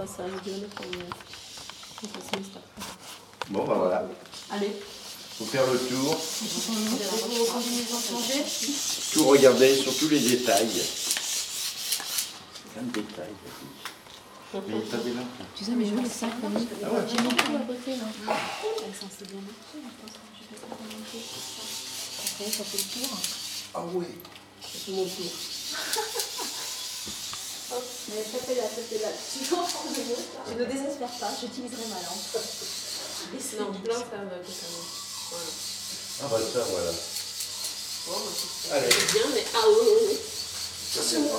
passage. Bon, bah voilà. Allez. Faut faire le tour, tout regarder, surtout les détails. Plein de détails. Mais des. Tu sais, mais je Ah ouais. J'ai mis tout à côté là. Elle est censée bien marcher, je pense que je vais pas comment monter. Après, ça fait le tour. Ah oui. C'est mon tour. Mais ça fait. Je ne désespère pas, j'utiliserai ma lampe. Non, plein, ça va totalement. Voilà. Ah bah ça, voilà. Bon, bah, c'est Allez. c'est bien, mais ah oui, oui, oui. Ça c'est moi.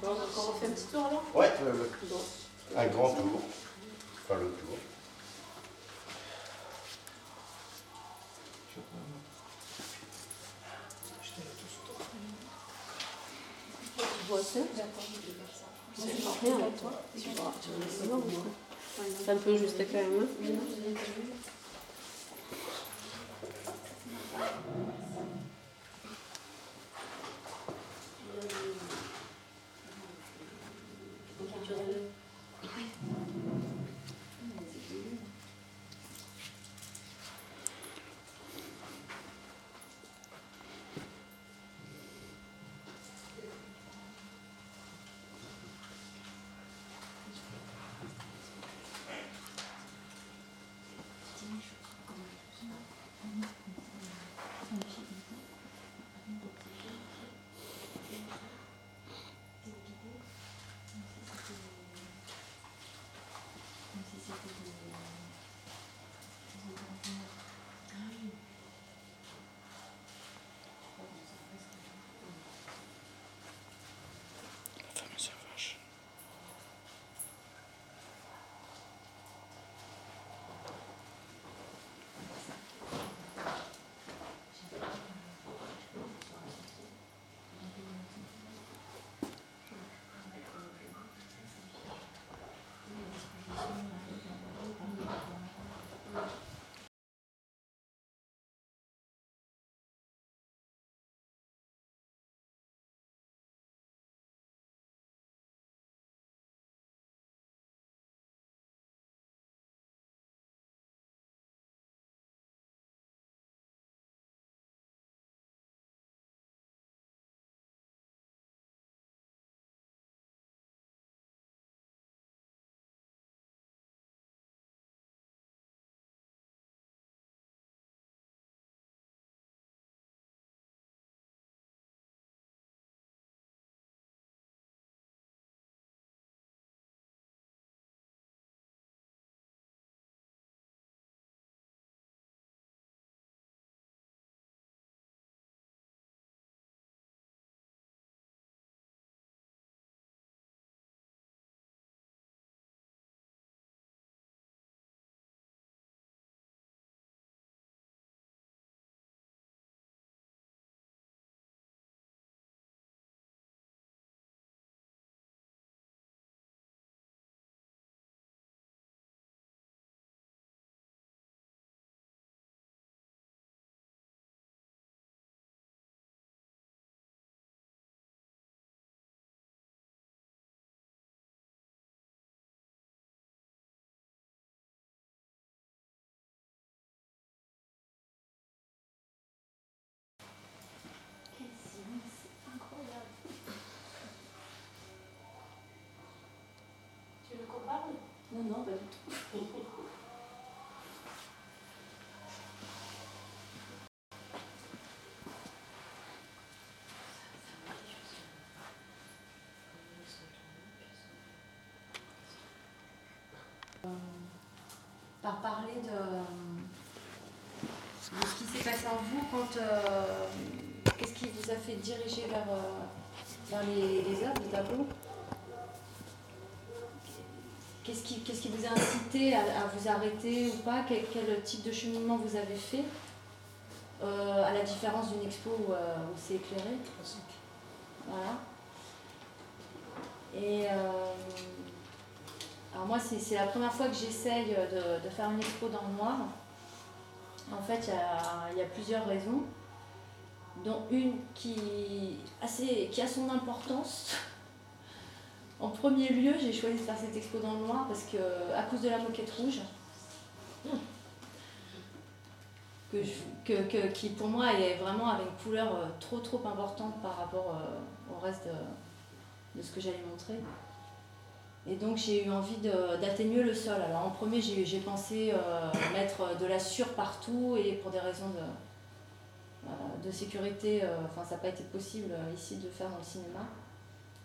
Bon, on a encore refait un petit tour alors Ouais. Bon. un grand tour. Enfin le tour. Tu vois ça C'est pas rien avec toi. Tu vois, tu vois, c'est bon, moi. C'est un peu juste quand même. hein. Par parler de, de ce qui s'est passé en vous quand. euh, Qu'est-ce qui vous a fait diriger vers, euh, vers les, les œuvres, les tableaux? Qu'est-ce qui, qu'est-ce qui vous a incité à, à vous arrêter ou pas? Quel, quel type de cheminement vous avez fait Euh, À la différence d'une expo où, euh, où c'est éclairé? Voilà. Et euh, alors moi, c'est, la première fois que j'essaye de, de faire une expo dans le noir. En fait, il y a, plusieurs raisons, dont une qui, a son importance. En premier lieu, j'ai choisi de faire cette expo dans le noir parce que, à cause de la moquette rouge, que qui pour moi est vraiment avait une couleur euh, trop trop importante par rapport euh, au reste de ce que j'allais montrer. Et donc j'ai eu envie d'atténuer le sol. Alors en premier j'ai pensé euh, mettre de la sur partout et pour des raisons de, euh, sécurité, euh, enfin ça n'a pas été possible ici de faire dans le cinéma.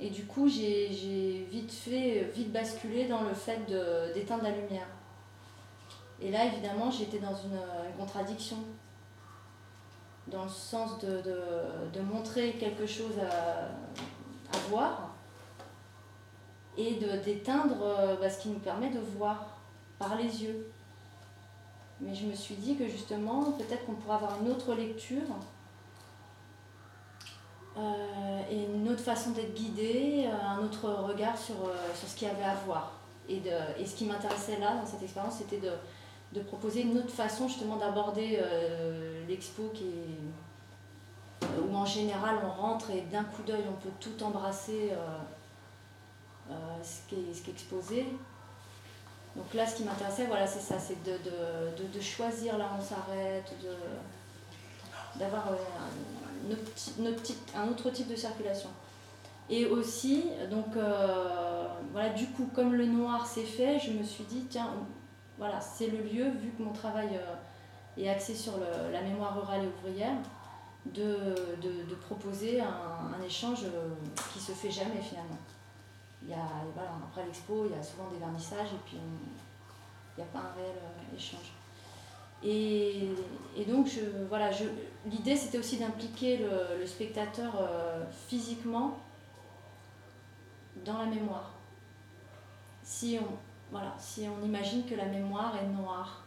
Et du coup j'ai vite fait, vite basculé dans le fait d'éteindre la lumière. Et là évidemment j'étais dans une, contradiction dans le sens de, montrer quelque chose à voir et d'éteindre euh, bah, ce qui nous permet de voir par les yeux. Mais je me suis dit que justement, peut-être qu'on pourrait avoir une autre lecture euh, et une autre façon d'être guidé, euh, un autre regard sur, sur ce qu'il y avait à voir. Et, de, et ce qui m'intéressait là, dans cette expérience, c'était de, de, proposer une autre façon justement d'aborder l'expo qui où en général on rentre et d'un coup d'œil on peut tout embrasser ce, qui est, ce qui est exposé. Donc là, ce qui m'intéressait, voilà, c'est ça, c'est de, de, de, choisir là où on s'arrête, d'avoir un, un, autre type de circulation. Et aussi, donc euh, voilà, du coup, comme le noir s'est fait, je me suis dit, tiens, voilà, c'est le lieu, vu que mon travail euh, est axé sur la mémoire rurale et ouvrière, de, de, de proposer un, un, échange qui se fait jamais finalement y a, voilà, après l'expo, il y a souvent des vernissages et puis il n'y a pas un réel euh, échange. Et, et, donc, je, voilà, je, l'idée c'était aussi d'impliquer le, le spectateur euh, physiquement dans la mémoire. Si on, voilà, si on imagine que la mémoire est noire,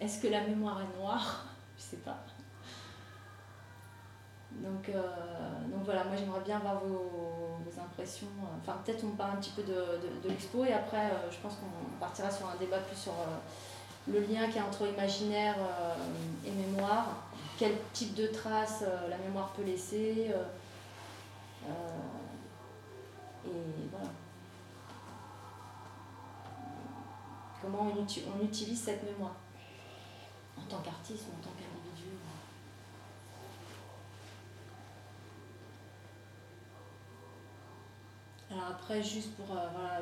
est-ce que la mémoire est noire? Je ne sais pas. Donc, euh, donc voilà, moi j'aimerais bien avoir vos, impressions. Enfin, peut-être on parle un petit peu de, de, l'expo et après, euh, je pense qu'on partira sur un débat plus sur euh, le lien qu'il y a entre imaginaire et mémoire. Quel type de traces la mémoire peut laisser. et voilà. Comment on, utilise cette mémoire? En tant qu'artiste ou en tant après, juste pour euh, voilà,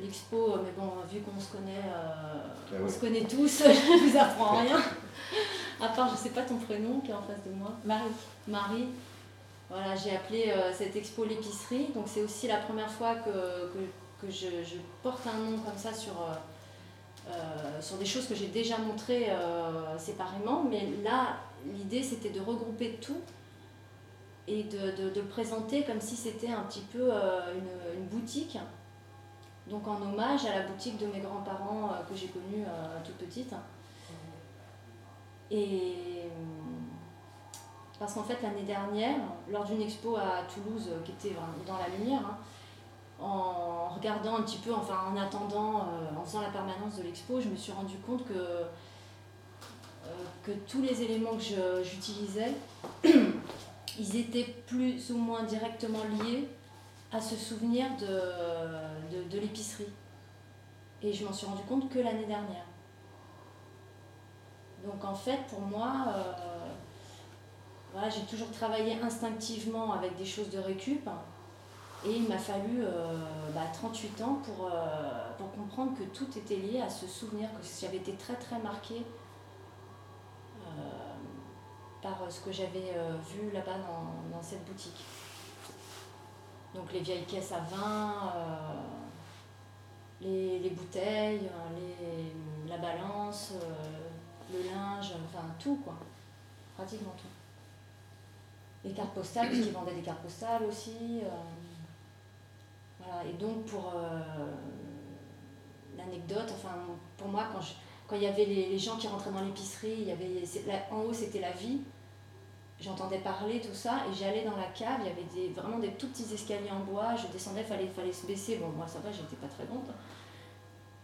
l'expo, mais bon, vu qu'on se connaît, euh, ah on se connaît tous, je ne vous apprends rien. à part, je ne sais pas ton prénom qui est en face de moi. Marie. Marie. Voilà, j'ai appelé euh, cette expo l'épicerie. Donc c'est aussi la première fois que, que, que je, je, porte un nom comme ça sur, sur des choses que j'ai déjà montrées séparément. Mais là, l'idée c'était de regrouper tout et de, de, de, présenter comme si c'était un petit peu euh, une, une, boutique. Donc en hommage à la boutique de mes grands-parents euh, que j'ai connue euh, toute petite. Et parce qu'en fait l'année dernière, lors d'une expo à Toulouse qui était dans la lumière, hein, en regardant un petit peu, enfin en attendant, en faisant la permanence de l'expo, je me suis rendu compte que, que tous les éléments que j'utilisais ils étaient plus ou moins directement liés à ce souvenir de, de, l'épicerie. Et je m'en suis rendu compte que l'année dernière. Donc en fait, pour moi, euh, voilà, j'ai toujours travaillé instinctivement avec des choses de récup. Et il m'a fallu euh, bah, 38 ans pour, euh, pour comprendre que tout était lié à ce souvenir, que j'avais été très très marquée par euh, ce que j'avais euh, vu là-bas dans, cette boutique. Donc les vieilles caisses à vin, euh, les, les, bouteilles, les, la balance, le linge, enfin tout quoi, pratiquement tout. Les cartes postales, parce qu'ils vendaient des cartes postales aussi. voilà. Et donc pour l'anecdote, enfin pour moi quand je, quand il y avait les, gens qui rentraient dans l'épicerie, il y avait en haut c'était la vie. J'entendais parler tout ça et j'allais dans la cave, il y avait vraiment des tout petits escaliers en bois, je descendais, fallait, fallait se baisser. Bon, moi ça va, j'étais pas très grande.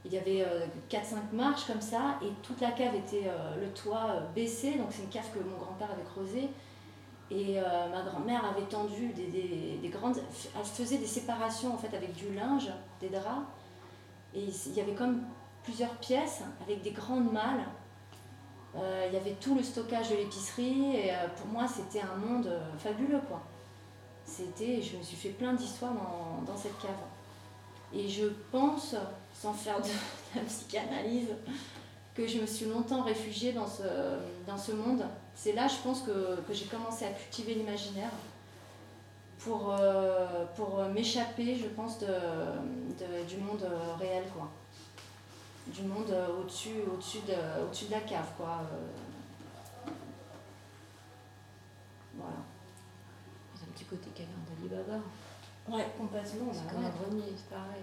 Il y avait euh, 4-5 marches comme ça et toute la cave était euh, le toit euh, baissé, donc c'est une cave que mon grand-père avait creusée. Et euh, ma grand-mère avait tendu des, grandes. Elle faisait des séparations en fait avec du linge, des draps. Et il y avait comme plusieurs pièces avec des grandes malles. Euh, il y avait tout le stockage de l'épicerie. Et euh, pour moi, c'était un monde fabuleux quoi. C'était. Je me suis fait plein d'histoires dans, cette cave. Et je pense, sans faire de, la psychanalyse, que je me suis longtemps réfugiée dans ce, dans ce monde. C'est là, je pense, que, que j'ai commencé à cultiver l'imaginaire pour, euh, pour m'échapper, je pense, de, du monde réel, quoi. Du monde au-dessus au de, au de la cave, quoi. Voilà. C'est un petit côté câlin d'Alibaba. Ouais, complètement. C'est bah comme ouais. un grenier, c'est pareil.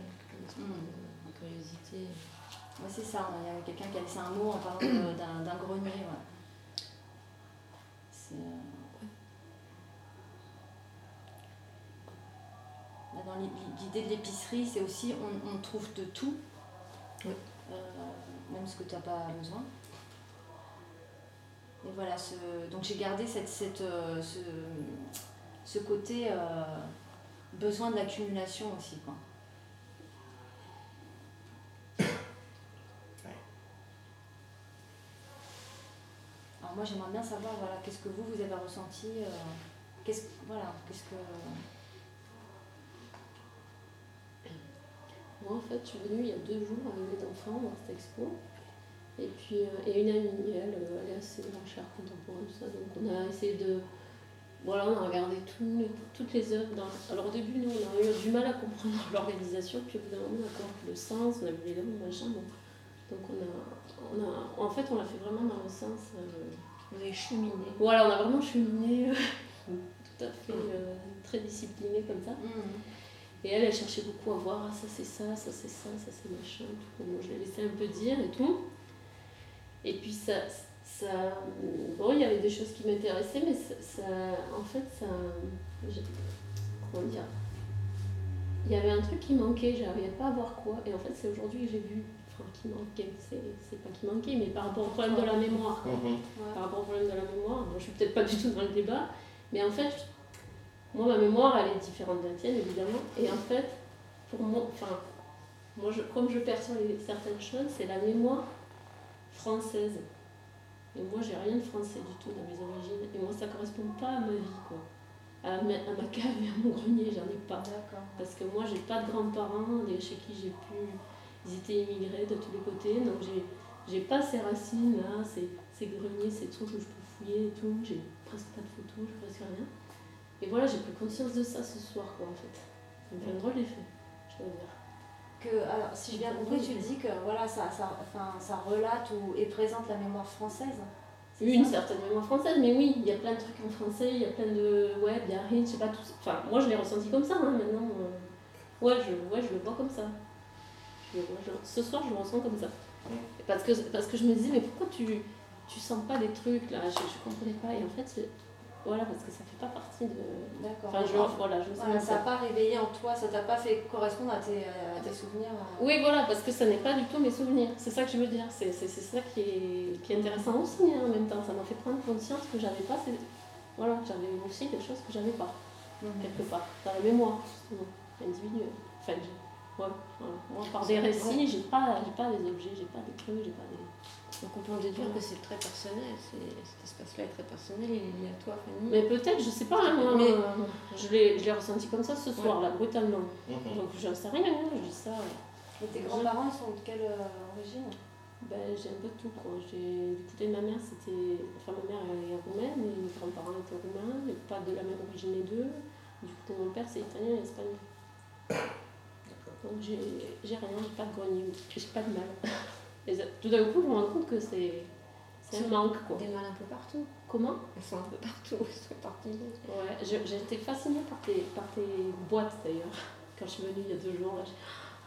Une Mm. curiosité. Ouais, c'est ça, il y avait quelqu'un qui a laissé un mot en parlant d'un d'un grenier. Ouais. C'est, euh, Dans l'i- l'idée de l'épicerie, c'est aussi on, on trouve de tout, Oui. Même ce que tu n'as pas besoin. Et voilà, ce, donc j'ai gardé cette, cette, euh, ce, ce côté euh, besoin de l'accumulation aussi. Quoi. Alors moi j'aimerais bien savoir voilà, qu'est-ce que vous, vous avez ressenti, euh, qu'est-ce, voilà, qu'est-ce que... Moi, en fait, je suis venue il y a deux jours avec mes enfants voir cette expo. Et puis, euh, et une amie, elle, euh, elle est assez branchée art contemporain, tout ça. Donc, on a essayé de. Voilà, on a regardé tout- toutes les œuvres. Dans... Alors, au début, nous, on a eu du mal à comprendre l'organisation. Puis, au bout d'un moment, on a compris le sens, on a vu les langues, machin. Bon. Donc, on a, on a. En fait, on l'a fait vraiment dans le sens. euh, Vous avez cheminé. Voilà, on a vraiment cheminé. tout à fait euh, très discipliné comme ça. Et elle, elle cherchait beaucoup à voir, ah, ça c'est ça, ça c'est ça, ça c'est machin, tout. Bon, je l'ai laissé un peu dire et tout. Et puis ça, ça bon, il y avait des choses qui m'intéressaient, mais ça, ça- en fait, ça, je- comment dire, il y avait un truc qui manquait, j'arrivais pas à voir quoi. Et en fait, c'est aujourd'hui que j'ai vu, enfin, qui manquait, c'est c'est pas qui manquait, mais par rapport au problème de la mémoire. quoi Mhm. par rapport au problème de la mémoire. Bon, je suis peut-être pas du tout dans le débat, mais en fait, moi, ma mémoire, elle est différente de la tienne, évidemment. Et en fait, pour moi, enfin, moi, je, comme je perçois certaines choses, c'est la mémoire française. Et moi, j'ai rien de français du tout dans mes origines. Et moi, ça correspond pas à ma vie, quoi. À ma, à ma cave et à mon grenier, j'en ai pas. Parce que moi, j'ai pas de grands-parents chez qui j'ai pu. Ils étaient immigrés de tous les côtés, donc j'ai, j'ai pas ces racines là, ces, ces greniers, ces trucs où je peux fouiller et tout. J'ai presque pas de photos, j'ai presque rien. Et voilà, j'ai pris conscience de ça ce soir, quoi, en fait. Ça me fait un drôle d'effet, je dois dire. Que, alors, si j'ai bien compris, tu dis que voilà, ça, ça, enfin, ça relate ou est présente la mémoire française. Une certaine mémoire française, mais oui, il y a plein de trucs en français, il y a plein de. Ouais, Biarritz, je sais pas tout. Enfin, moi je l'ai ressenti comme ça, hein, maintenant. euh, Ouais, je, ouais, je le vois comme ça. Je le vois, je- Ce soir, je le ressens comme ça. Et Parce que, parce que je me disais, mais pourquoi tu, tu sens pas des trucs là? Je, je comprenais pas. Et en fait, voilà, parce que ça fait pas partie de. D'accord. Enfin, je, voilà, je sens Voilà, comme ça n'a pas réveillé en toi, ça t'a pas fait correspondre à tes, à tes souvenirs. euh. Oui, voilà, parce que ça n'est pas du tout mes souvenirs. C'est ça que je veux dire. C'est c'est- c'est ça qui est, qui est intéressant aussi hein, en même temps. Ça m'a fait prendre conscience que j'avais pas. ces- Voilà, j'avais aussi des choses que j'avais pas. quelque part, dans la mémoire, justement, individuelle. Enfin, j'ai- ouais, voilà. Moi, par des récits, j'ai pas, j'ai pas des objets, j'ai pas des trucs, j'ai pas des. Donc on peut en déduire que c'est très personnel, c'est- cet espace-là est très personnel, il est lié à toi, Fanny. Mais peut-être, je sais pas, hein, moi, Mais- euh, je l'ai je l'ai ressenti comme ça ce soir-là, brutalement. Mhm. Donc, j'en sais rien, hein, je dis ça. Et tes grands-parents, sont de quelle euh, origine? Ben, j'ai un peu de tout, quoi. J'ai, du côté de ma mère, c'était. Enfin, ma mère elle est roumaine, et mes grands-parents étaient roumains, mais pas de la même origine les deux. Du côté de mon père, c'est italien et espagnol. Donc, j'ai, j'ai rien, j'ai pas de grenier, j'ai pas de mal. Et ça- tout d'un coup, je me rends compte que c'est, c'est un manque, quoi. Des mâles un peu partout. Comment? Elles sont un peu partout, elles sont parties. Ouais, été fascinée par tes, par tes boîtes, d'ailleurs. Quand je suis venue il y a deux jours, là, j'ai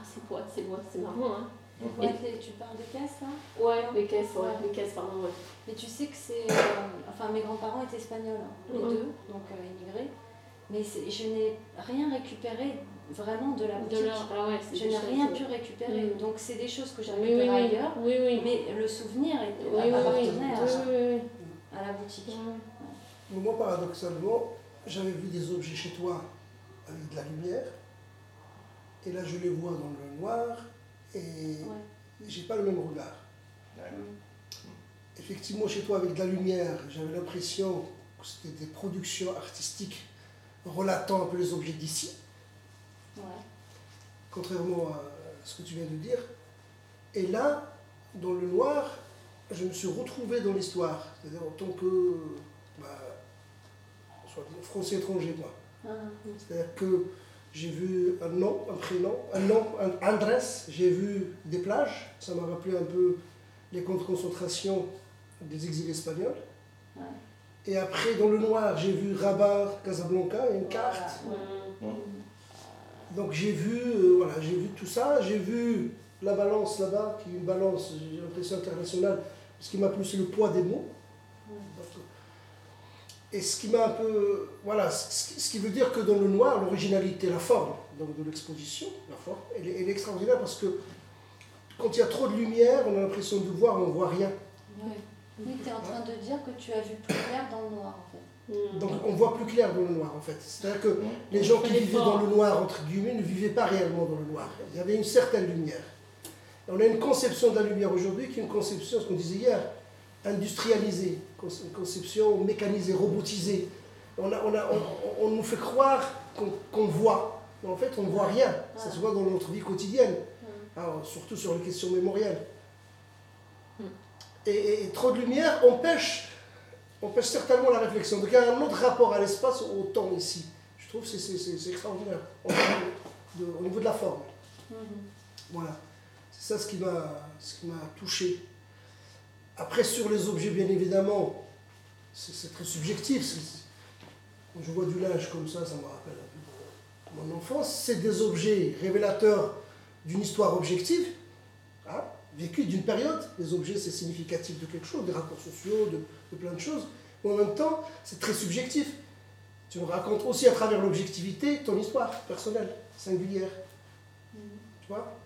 ah, ces boîtes, ces boîtes, c'est marrant, hein. Ouais, Tu parles des caisses, là? Ouais, les caisses, ouais, Ouais. les caisses, pardon, ouais. Mais tu sais que c'est. euh, enfin, mes grands-parents étaient espagnols, hein, les deux, donc euh, immigrés. Mais c'est- je n'ai rien récupéré vraiment de la boutique. De leur, ah ouais, Je n'ai rien pu récupérer. Mhm. Donc, c'est des choses que j'ai oui, récupérées oui. ailleurs. Oui, oui. Mais le souvenir est- Oui, oui, oui. appartenait à- Oui, oui, oui. à la boutique. Ouais. Moi, paradoxalement, j'avais vu des objets chez toi avec de la lumière, et là je les vois dans le noir, et Ouais. j'ai pas le même regard. Ouais. Effectivement, chez toi avec de la lumière, j'avais l'impression que c'était des productions artistiques relatant un peu les objets d'ici, Ouais. contrairement à ce que tu viens de dire. Et là, dans le noir, je me suis retrouvé dans l'histoire, c'est-à-dire en tant que bah, soit français étranger, moi. Ah, C'est-à-dire que j'ai vu un nom, un prénom, un nom, un adresse, j'ai vu des plages, ça m'a rappelé un peu les camps de concentration des exilés espagnols. Ouais. Et après, dans le noir, j'ai vu Rabat, Casablanca, et une carte. Donc j'ai vu, euh, voilà, j'ai vu tout ça, j'ai vu la balance là-bas, qui est une balance, j'ai l'impression internationale, ce qui m'a plus c'est le poids des mots. Et ce qui m'a un peu, voilà, ce qui, veut dire que dans le noir, l'originalité, la forme donc de l'exposition, la forme, elle, est- extraordinaire parce que quand il y a trop de lumière, on a l'impression de voir, on ne voit rien. Ouais. Oui, tu es en train de dire que tu as vu plus clair dans le noir en fait. Mm. Donc on voit plus clair dans le noir en fait. C'est-à-dire que les gens qui vivaient dans le noir, entre guillemets, ne vivaient pas réellement dans le noir. Il y avait une certaine lumière. Et on a une conception de la lumière aujourd'hui qui est une conception, ce qu'on disait hier, industrialisée, une conception mécanisée, robotisée. On, a- on, a- on- on nous fait croire qu'on voit, mais en fait on ne voit rien. Ça se voit dans notre vie quotidienne, Alors, surtout sur les questions mémorielles. Et, et- et trop de lumière empêche, empêche certainement la réflexion. Donc il y a un autre rapport à l'espace, au temps ici. Je trouve que c'est- extraordinaire de- au niveau de la forme. Mhm. Voilà. C'est ça ce qui m'a touché. Après, sur les objets, bien évidemment, c'est très subjectif. Quand je vois du linge comme ça, ça me rappelle un peu mon- mon enfance. C'est des objets révélateurs d'une histoire objective, hein, vécue d'une période. Les objets, c'est significatif de quelque chose, des rapports sociaux, de, de plein de choses. Mais en même temps, c'est très subjectif. Tu me racontes aussi à travers l'objectivité ton histoire personnelle, singulière. Tu vois?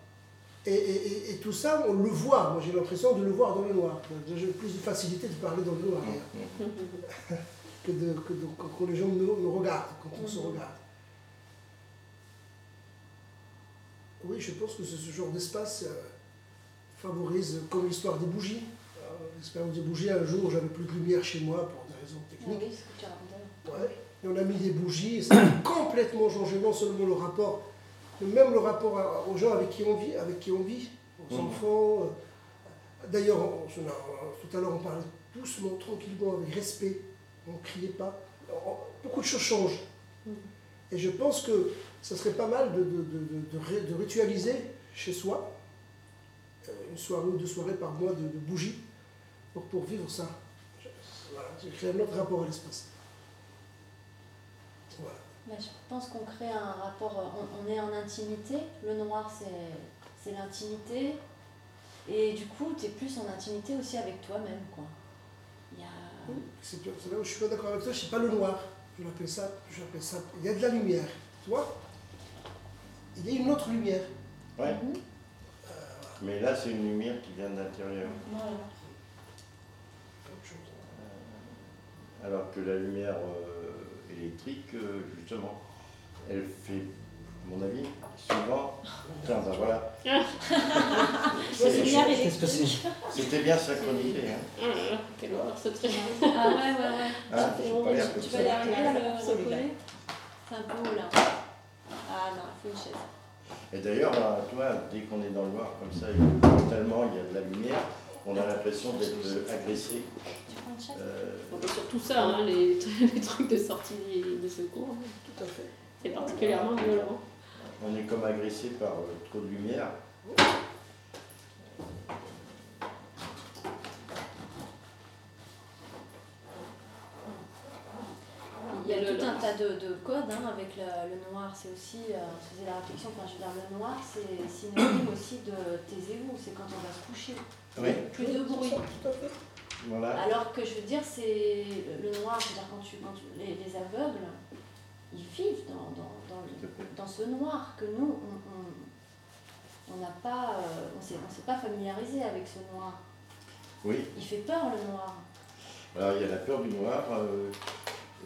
Et, et- et- et tout ça, on le voit. Moi, j'ai l'impression de le voir dans le noir. J'ai plus de facilité de parler dans le noir d'ailleurs, que, de, que de- quand, les gens nous, nous regardent, quand on se regarde. Oui, je pense que ce, ce genre d'espace euh, favorise, comme l'histoire des bougies. Euh, L'expérience des bougies, un jour, j'avais plus de lumière chez moi pour des raisons techniques. oui, ce que tu racontais. Ouais. Et on a mis des bougies, et ça a complètement changé non seulement le rapport, mais même le rapport à- aux gens avec qui on vit, avec qui on vit, aux Mhm. enfants. euh. D'ailleurs, on- tout à l'heure, on parlait doucement, tranquillement, avec respect. On ne criait pas. On- beaucoup de choses changent. Et je pense que ce serait pas mal de, de, de, de- de ré- de ritualiser chez soi euh, une soirée ou deux soirées par mois de, de bougies pour, pour vivre ça. Voilà, j'ai créé un autre rapport à l'espace. Voilà. Mais je pense qu'on crée un rapport, euh, on, on est en intimité, le noir c'est, c'est l'intimité, et du coup tu es plus en intimité aussi avec toi-même. quoi. Il y a... C'est c'est là où je suis pas d'accord avec toi, je sais pas le noir. Je l'appelle ça, je l'appelle ça. Il y a de la lumière, tu vois? Il y a une autre lumière. Ouais. Mhm. Mais là, c'est une lumière qui vient de l'intérieur. Voilà. Alors que la lumière euh, électrique, euh, justement, elle fait, à mon avis, souvent. Tiens, ben voilà. C'est lumière Qu'est-ce que c'est C'était bien synchronisé. Hein. Ah quelle horreur ce truc. Ah ouais, ouais, ouais. Hein, j'ai pas l'air comme Tu ça. peux y arriver à le recoller C'est un peu là. Ah non, il faut une chaise. Et d'ailleurs, là, toi, dès qu'on est dans le noir comme ça, et tellement il y a de la lumière, on a l'impression d'être euh, agressé. Euh, Bon, bah, surtout ça, hein, les, les trucs de sortie de secours, hein, Tout à fait. c'est particulièrement violent. on est comme agressé par euh, trop de lumière. Il y a Le- tout un tas de, de codes hein, avec le, le noir. C'est aussi, euh, on se faisait la réflexion, enfin, je veux dire, le noir, c'est synonyme aussi de taisez-vous, c'est quand on va se coucher. Oui, Plus de bruit. Voilà. Alors que je veux dire, c'est le noir, je veux dire, quand tu, quand tu- les, les aveugles, ils vivent dans, dans, dans, le- dans ce noir que nous, on on- on n'a pas, euh, on s'est, on s'est pas familiarisé avec ce noir. Oui, Il fait peur le noir. alors il y a la peur du noir. euh,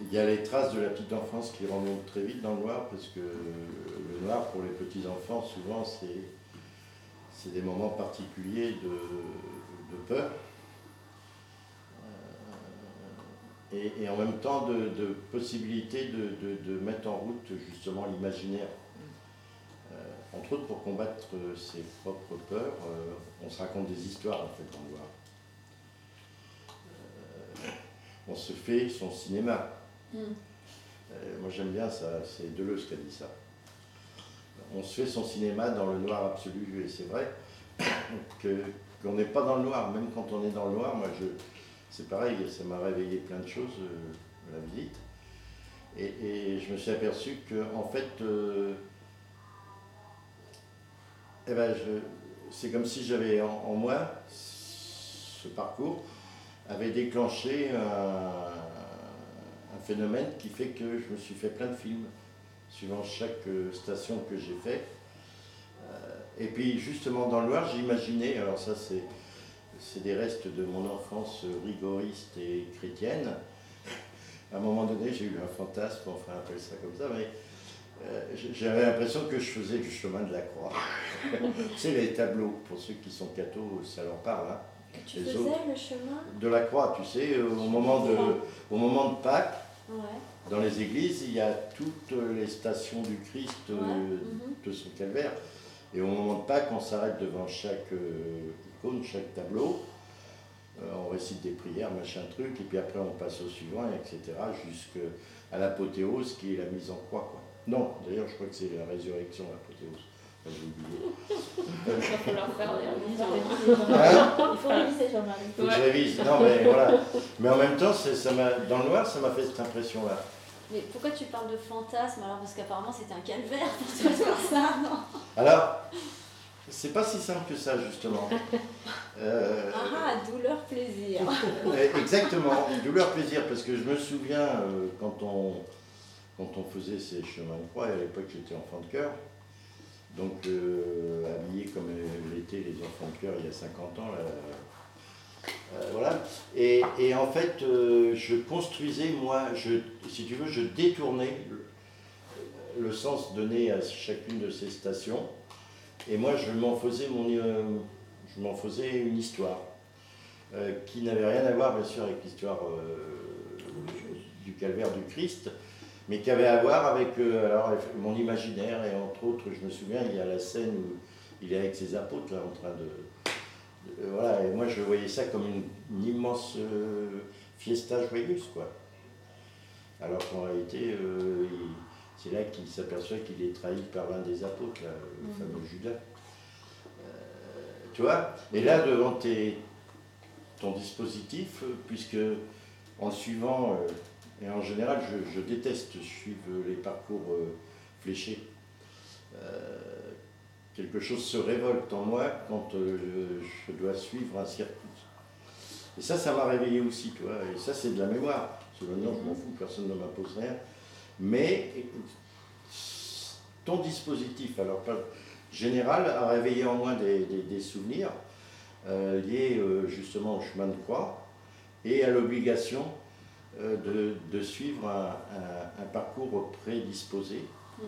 Il y a les traces de la petite enfance qui remontent très vite dans le noir, parce que le noir, pour les petits enfants, souvent, c'est des moments particuliers de, peur. Euh, et, en même temps de, de possibilité de, mettre en route justement l'imaginaire. Euh, entre autres pour combattre ses propres peurs, euh, on se raconte des histoires en fait dans le noir. on se fait son cinéma. Euh, moi j'aime bien ça, c'est Deleuze qui a dit ça. On se fait son cinéma dans le noir absolu, et c'est vrai qu'on n'est pas dans le noir, même quand on est dans le noir, moi je, c'est pareil, ça m'a réveillé plein de choses, euh, la visite. Et, je me suis aperçu que en fait, euh, eh ben c'est comme si j'avais en, moi ce parcours avait déclenché un, phénomène qui fait que je me suis fait plein de films, suivant chaque euh, station que j'ai fait. Euh, et puis justement dans le Loir, j'ai imaginé, alors ça c'est, c'est des restes de mon enfance rigoriste et chrétienne. À un moment donné, j'ai eu un fantasme, enfin on appelle ça comme ça, mais euh, j'avais l'impression que je faisais du chemin de la croix. c'est les tableaux, pour ceux qui sont cathos, ça leur parle. Hein. Tu faisais le chemin? De la croix, tu sais, au moment de, au moment de Pâques, dans les églises, il y a toutes les stations du Christ euh, mhm. de son calvaire. Et au moment de Pâques, on s'arrête devant chaque euh, icône, chaque tableau. Euh, on récite des prières, machin truc, et puis après on passe au suivant, etc. Jusqu'à l'apothéose qui est la mise en croix. Quoi. Non, d'ailleurs, je crois que c'est la résurrection, l'apothéose. J'ai oublié. Il va falloir faire des hein Il faut réviser, Jean-Marie. Faut que je révise. Non, mais voilà. Mais en même temps, ça dans le noir, ça m'a fait cette impression-là. Mais pourquoi tu parles de fantasme alors? Parce qu'apparemment, c'était un calvaire pour toi de faire ça, non? Alors, c'est pas si simple que ça, justement. Euh, ah, ah, douleur-plaisir. Exactement, douleur-plaisir, parce que je me souviens euh, quand, on, quand on faisait ces chemins de croix, et à l'époque j'étais enfant de cœur, donc, euh, habillé comme l'étaient les enfants de cœur il y a 50 ans. Euh, voilà. Et, en fait, euh, je construisais, moi, je, si tu veux, je détournais le, sens donné à chacune de ces stations. Et moi, je m'en faisais, mon, je m'en faisais une histoire qui n'avait rien à voir, bien sûr, avec l'histoire du calvaire du Christ, mais qui avait à voir avec euh, alors, mon imaginaire. Et entre autres, je me souviens, il y a la scène où il est avec ses apôtres là, en train de, voilà, et moi je voyais ça comme une, immense euh, fiesta joyeuse, quoi. Alors qu'en réalité, euh, c'est là qu'il s'aperçoit qu'il est trahi par l'un des apôtres, le mhm. fameux Judas. tu vois? Et là, devant tes, ton dispositif, puisque en suivant et en général, je, déteste suivre les parcours euh, fléchés. Euh, quelque chose se révolte en moi quand euh, je dois suivre un circuit. Et ça, ça m'a réveillé aussi, tu vois. Et ça, c'est de la mémoire. Maintenant, je m'en fous, personne ne m'impose rien. Mais ton dispositif, alors général, a réveillé en moi des, souvenirs liés justement au chemin de croix et à l'obligation euh, de, suivre un, parcours prédisposé. Mhm.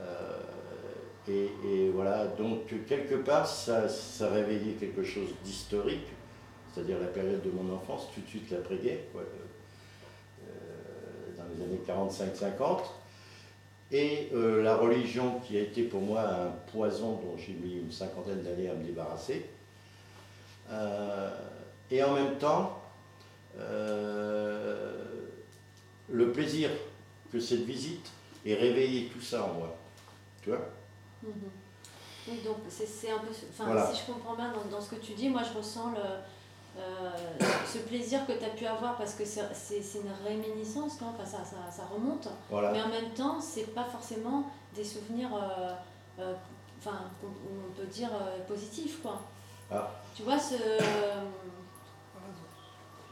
Euh, et, voilà, donc quelque part, ça, ça réveillait quelque chose d'historique, c'est-à-dire la période de mon enfance, tout de suite l'après-guerre, euh, dans les années 45-50. Et la religion qui a été pour moi un poison dont j'ai mis une cinquantaine d'années à me débarrasser. et en même temps, euh, le plaisir que cette visite ait réveillé tout ça en moi. Tu vois mhm. Oui, donc c'est un peu. Enfin, si je comprends bien dans, ce que tu dis, moi je ressens le, euh, ce plaisir que tu as pu avoir parce que c'est une réminiscence, enfin, ça, ça, ça remonte. Mais en même temps, c'est pas forcément des souvenirs, euh, enfin, on, peut dire positifs, quoi. Ah. Tu vois, ce.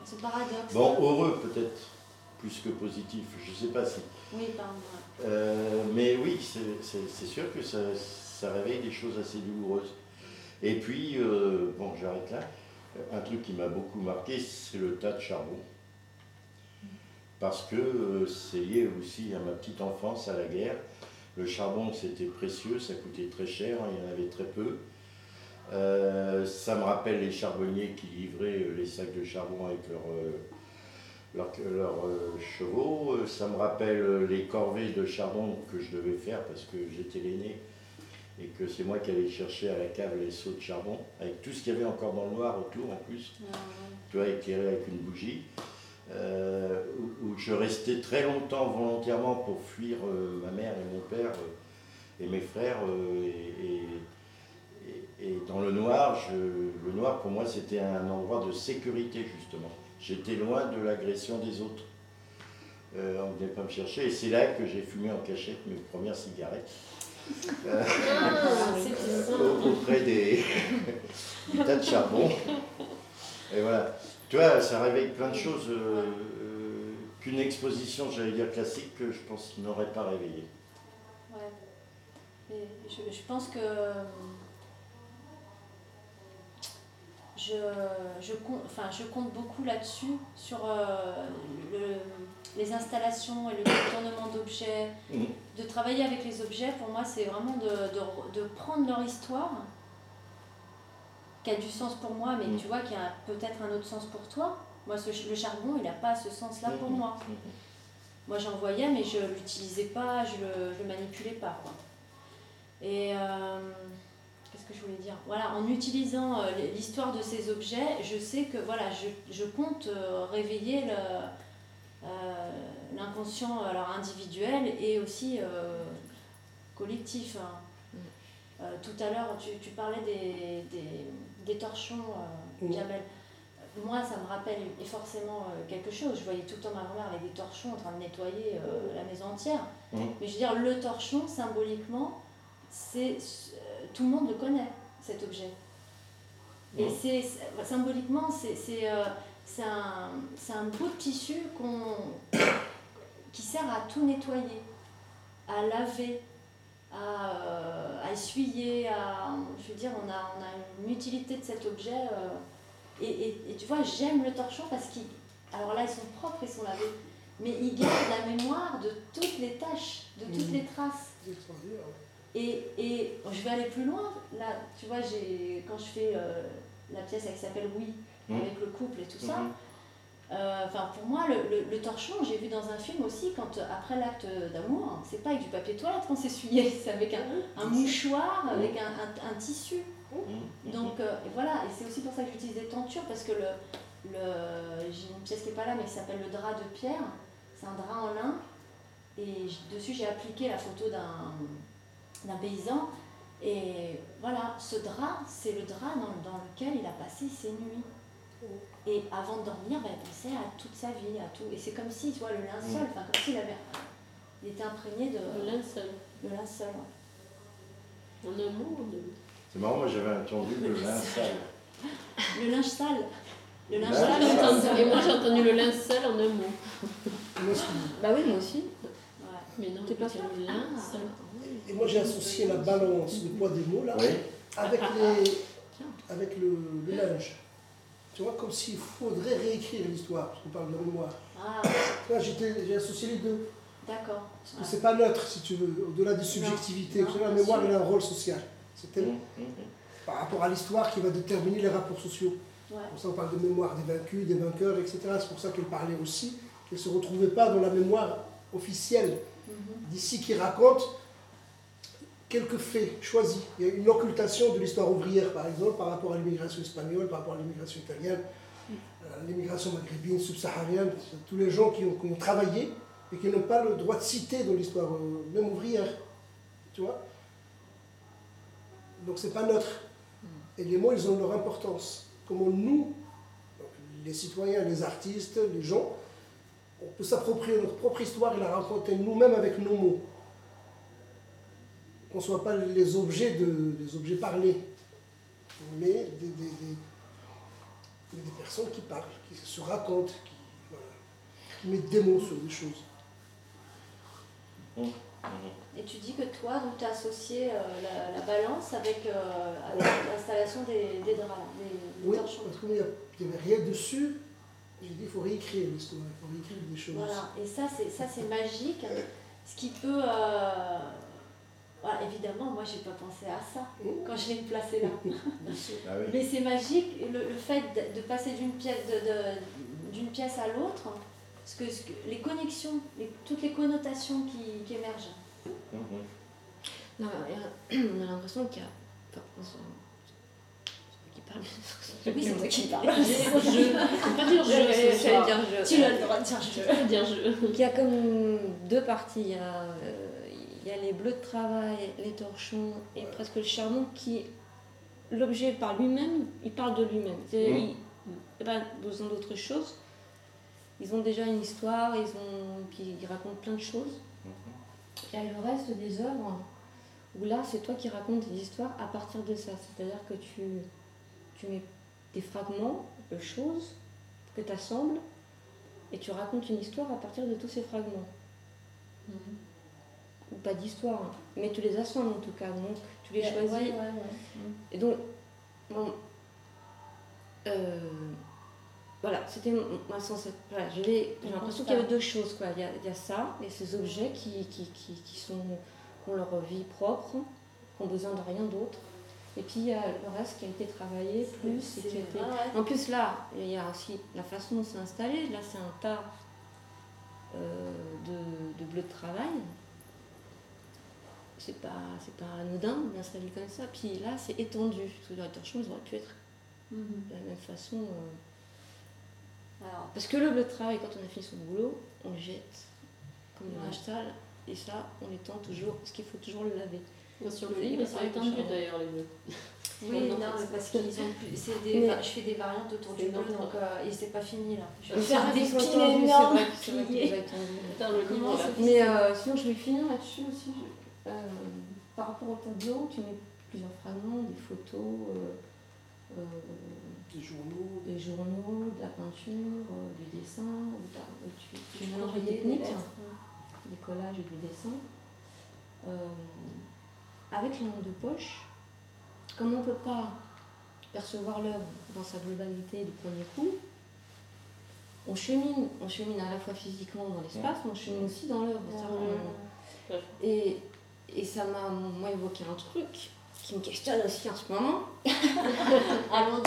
Ce paradoxe. Bon, heureux peut-être, plus que positif, je ne sais pas si. Oui, pardon. Euh, mais oui, c'est sûr que ça, ça, réveille des choses assez douloureuses. Et puis, euh, bon, j'arrête là. Un truc qui m'a beaucoup marqué, c'est le tas de charbon. parce que c'est lié aussi à ma petite enfance, à la guerre. Le charbon, c'était précieux, ça coûtait très cher, il y en avait très peu. Ça me rappelle les charbonniers qui livraient les sacs de charbon avec leurs leur, chevaux. Ça me rappelle les corvées de charbon que je devais faire parce que j'étais l'aîné et que c'est moi qui allais chercher à la cave les seaux de charbon, avec tout ce qu'il y avait encore dans le noir autour en plus, ah tu vois, éclairé avec une bougie, euh, où, je restais très longtemps volontairement pour fuir euh, ma mère et mon père euh, et mes frères, et, dans le noir, le noir pour moi c'était un endroit de sécurité justement. J'étais loin de l'agression des autres. on ne venait pas me chercher, et c'est là que j'ai fumé en cachette mes premières cigarettes. Euh, ah, auprès des, tas de charbon. Et voilà. Tu vois, ça réveille plein de choses euh, euh, qu'une exposition, j'allais dire classique, que je pense n'aurait pas réveillé. Ouais. je, pense que je, je, compte, enfin, je compte beaucoup là-dessus, sur le les installations et le détournement d'objets, mm. de travailler avec les objets, pour moi, c'est vraiment de, de, prendre leur histoire, qui a du sens pour moi, mais mm. tu vois, qui a peut-être un autre sens pour toi. Moi, le charbon, il n'a pas ce sens-là pour mm. moi. Moi, j'en voyais, mais je ne l'utilisais pas, je ne le, manipulais pas. Quoi. Et euh, qu'est-ce que je voulais dire Voilà, en utilisant euh, l'histoire de ces objets, je sais que voilà, je, je compte euh, réveiller le euh, l'inconscient alors individuel et aussi euh, collectif. Hein. Mm. Euh, tout à l'heure, tu, tu, parlais des, des, des torchons, mm. Moi, ça me rappelle forcément quelque chose. Je voyais tout le temps ma grand-mère avec des torchons en train de nettoyer la maison entière. Mm. Mais je veux dire, le torchon, symboliquement, c'est tout le monde le connaît, cet objet. Et c'est symboliquement, c'est c'est un, un, bout de tissu qui sert à tout nettoyer, à laver, à, euh, à, essuyer, à, je veux dire, on a, on a une utilité de cet objet. Euh, et, et, tu vois, j'aime le torchon parce qu'ils, alors là, ils sont propres, ils sont lavés, mais ils gardent la mémoire de toutes les tâches, de toutes les traces. Et, et je vais aller plus loin. Là, tu vois, quand je fais euh, la pièce qui s'appelle Oui, Mmh. avec le couple et tout ça. Mmh. Euh, enfin, pour moi, le, le, torchon, j'ai vu dans un film aussi, quand après l'acte d'amour, c'est pas avec du papier toilette qu'on s'essuyait, c'est avec un, mmh. un, mouchoir, avec un, un, tissu. Donc euh, voilà, et c'est aussi pour ça que j'utilise des tentures, parce que le, le, j'ai une pièce qui n'est pas là, mais qui s'appelle le drap de pierre. C'est un drap en lin, et dessus j'ai appliqué la photo d'un, d'un paysan. Et voilà, ce drap, c'est le drap dans, dans lequel il a passé ses nuits. Et avant de dormir, ben, il pensait à toute sa vie, à tout. Et c'est comme si, tu vois, le linceul, mm. enfin, comme s'il avait. Il était imprégné de. Le linceul. Le linceul, En un mot C'est marrant, moi j'avais entendu le, linceul. Le linge sale. Le linge sale. Et moi j'ai entendu le linceul en un mot. bah oui, moi aussi. Mais non, t'es pas sûr le linceul. Et moi j'ai associé la balance, le poids des mots là, avec, les, avec le, le linge. Tu vois, comme s'il faudrait réécrire l'histoire, parce qu'on parle de mémoire. Ah. j'ai associé les deux. D'accord. Parce que c'est pas neutre, si tu veux, au-delà des subjectivités. la mémoire, elle a un rôle social. C'est mmh, mmh, mmh. par rapport à l'histoire qui va déterminer les rapports sociaux. Ouais. Pour ça, on parle de mémoire des vaincus, des vainqueurs, etc. C'est pour ça qu'elle parlait aussi, qu'elle ne se retrouvait pas dans la mémoire officielle d'ici qui raconte quelques faits choisis. Il y a une occultation de l'histoire ouvrière, par exemple, par rapport à l'immigration espagnole, par rapport à l'immigration italienne, euh, l'immigration maghrébine, subsaharienne, tous les gens qui ont, travaillé et qui n'ont pas le droit de citer dans l'histoire, euh, même ouvrière. Tu vois? Donc c'est pas neutre. Et les mots, ils ont leur importance. Comment nous, les citoyens, les artistes, les gens, on peut s'approprier notre propre histoire et la raconter nous-mêmes avec nos mots qu'on ne soit pas les objets, de, les objets parlés, mais des, des, personnes qui parlent, qui se racontent, qui, mettent des mots sur des choses. Et tu dis que toi, tu as associé euh, la, balance avec, euh, l'installation des, draps, des, oui, parce qu'il n'y avait rien dessus, J'ai dit, il faut réécrire l'histoire, il faut réécrire des choses. Voilà, et ça, c'est, ça, c'est magique. Ce qui peut. euh, voilà, évidemment, moi, j'ai pas pensé à ça quand je l'ai placé là. Ah oui. Mais c'est magique, le, le fait de, de passer d'une pièce, de, de- d'une pièce à l'autre, ce que, ce que- les connexions, les- toutes les connotations qui, qui émergent. Mhm. Non, euh, on a l'impression qu'il y a. Enfin, c'est moi qui parle. Oui, c'est toi qui parles. Je je je. Tu as le droit de Je je. dire je. Il y a comme deux parties. Il y a, euh, il y a les bleus de travail, les torchons et presque le charbon qui. L'objet par lui-même, il parle de lui-même. Mhm. Il n'a pas besoin d'autre chose. Ils ont déjà une histoire, ils, ont, puis ils racontent plein de choses. Il y a le reste des œuvres où là, c'est toi qui racontes des histoires à partir de ça. C'est-à-dire que tu, tu mets des fragments de choses que tu assembles et tu racontes une histoire à partir de tous ces fragments. Ou pas d'histoire, hein, mais tu les assembles en tout cas. Donc tu les Ouais, choisis. ouais, ouais. Et donc, bon, euh, voilà, c'était ma sensation. Voilà, j'ai j'ai On l'impression qu'il y avait deux choses. Quoi. Il, y a, il y a ça, et ces objets qui, qui, qui, qui sont, qui ont leur vie propre, qui ont besoin de rien d'autre. Et puis il y a le reste qui a été travaillé plus. et C'est- qui a été- ouais, ouais. En plus, là, il y a aussi la façon dont c'est installé. Là, c'est un tas euh, de, de bleus de travail. C'est pas, c'est pas anodin d'installer comme ça. Puis là, c'est étendu. Parce que les torchons, ils auraient pu être Mhm. de la même façon. euh. Alors, Parce que le bleu de travail, quand on a fini son boulot, on le jette comme le Ouais. sale. Et ça, on l'étend toujours, parce qu'il faut toujours le laver. Sur le livre, ça a étendu d'ailleurs les bleus. oui, non, non, c'est- mais parce qu'ils ont plus. c'est des Mais- je fais des variantes autour du bleu, donc euh, et c'est pas fini là. Je vais faire des ils sont pins étendus, énormes. vrai que- c'est vrai le livre, ça Mais euh, sinon, je vais finir là-dessus aussi. Euh, par rapport au tableau, tu mets plusieurs fragments, des photos, euh, euh, Des journaux, des journaux, de la peinture, euh, du dessin, tu, tu mélanges les Des techniques, des collages et du dessin. Euh, avec la lampe de poche, comme on ne peut pas percevoir l'œuvre dans sa globalité du premier coup, on chemine, on chemine à la fois physiquement dans l'espace, mais on chemine aussi dans l'œuvre. Et, et ça m'a moi évoqué un truc qui me questionne aussi en ce moment. Allons donc.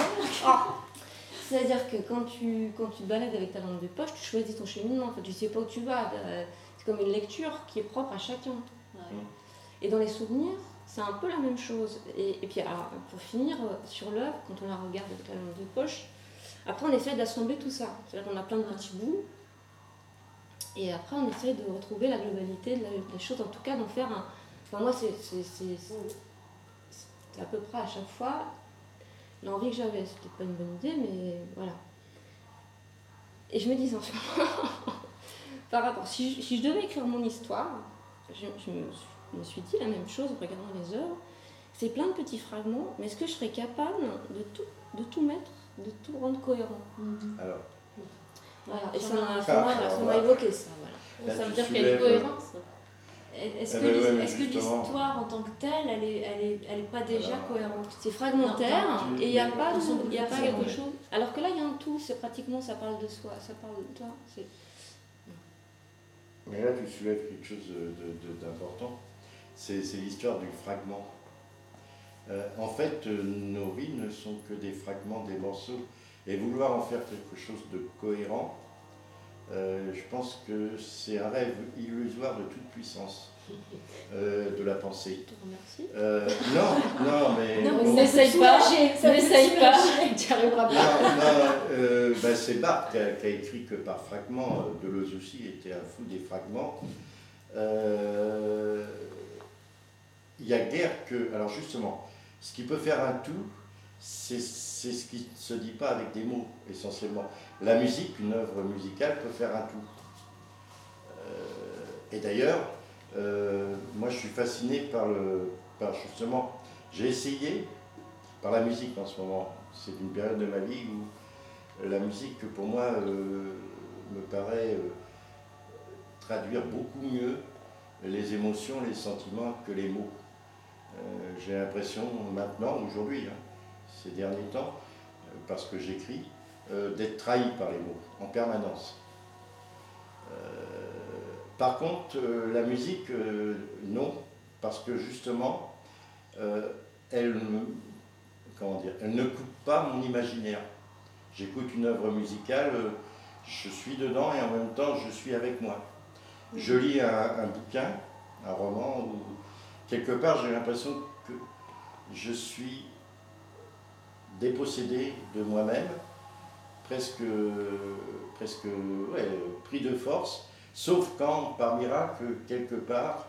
C'est-à-dire que quand tu, quand tu te balades avec ta lampe de poche, tu choisis ton cheminement. En fait, tu sais pas où tu vas. Euh, C'est comme une lecture qui est propre à chacun. Ouais. Et dans les souvenirs, c'est un peu la même chose. Et, et puis, alors, pour finir, euh, sur l'œuvre, quand on la regarde avec la lampe de poche, après on essaie d'assembler tout ça. C'est-à-dire qu'on a plein de petits bouts. Et après, on essaie de retrouver la globalité de la- des choses, en tout cas d'en faire un. Enfin, moi, c'est c'est- c'est- c'est à peu près à chaque fois l'envie que j'avais. C'est peut-être pas une bonne idée, mais voilà. Et je me disais en ce moment, par rapport, si je, si je devais écrire mon histoire, je, je me, je me suis dit la même chose en regardant les œuvres. C'est plein de petits fragments, mais est-ce que je serais capable de tout, de tout mettre, de tout rendre cohérent? Alors, Voilà. Et ça m'a évoqué ça. Voilà. Là, Ça veut dire qu'il y a une soulèves- cohérence. Est-ce Eh que, ben ouais, l'histoire en tant que telle, elle est, elle est, elle est pas déjà Alors, cohérente? C'est fragmentaire Non, et il n'y a pas, de- il y a pas quelque chose. Alors que là, il y a un tout, c'est pratiquement, ça parle de soi, ça parle de toi. mais là, tu soulèves quelque chose de- de- de- d'important. C'est c'est l'histoire du fragment. Euh, en fait, euh, nos vies ne sont que des fragments, des morceaux. Et vouloir en faire quelque chose de cohérent, euh, je pense que c'est un rêve illusoire de toute puissance euh, de la pensée. Je te remercie. Euh, non, non, mais. Non, mais bon. ça N'essaye pas, n'essaye pas, tu n'y arriveras pas. Non, non, euh, bah, c'est Barthes qui a, qui a écrit que par fragments, Deleuze aussi était un fou des fragments. Euh, Il y a guère que. Alors justement, ce qui peut faire un tout, c'est c'est ce qui ne se dit pas avec des mots, essentiellement. La musique, une œuvre musicale, peut faire un tout. Euh, et d'ailleurs, euh, moi je suis fasciné par, le, justement. J'ai essayé par la musique en ce moment. C'est une période de ma vie où la musique, pour moi, euh, me paraît traduire beaucoup mieux les émotions, les sentiments que les mots. J'ai l'impression maintenant, aujourd'hui, hein, ces derniers temps, parce que j'écris, euh, d'être trahi par les mots en permanence. par contre, la musique, non, parce que justement, elle, comment dire, elle ne coupe pas mon imaginaire. J'écoute une œuvre musicale, je suis dedans et en même temps je suis avec moi. Je lis un, bouquin, un roman, où quelque part j'ai l'impression que je suis dépossédé de moi-même, presque, pris de force, sauf quand, par miracle, quelque part,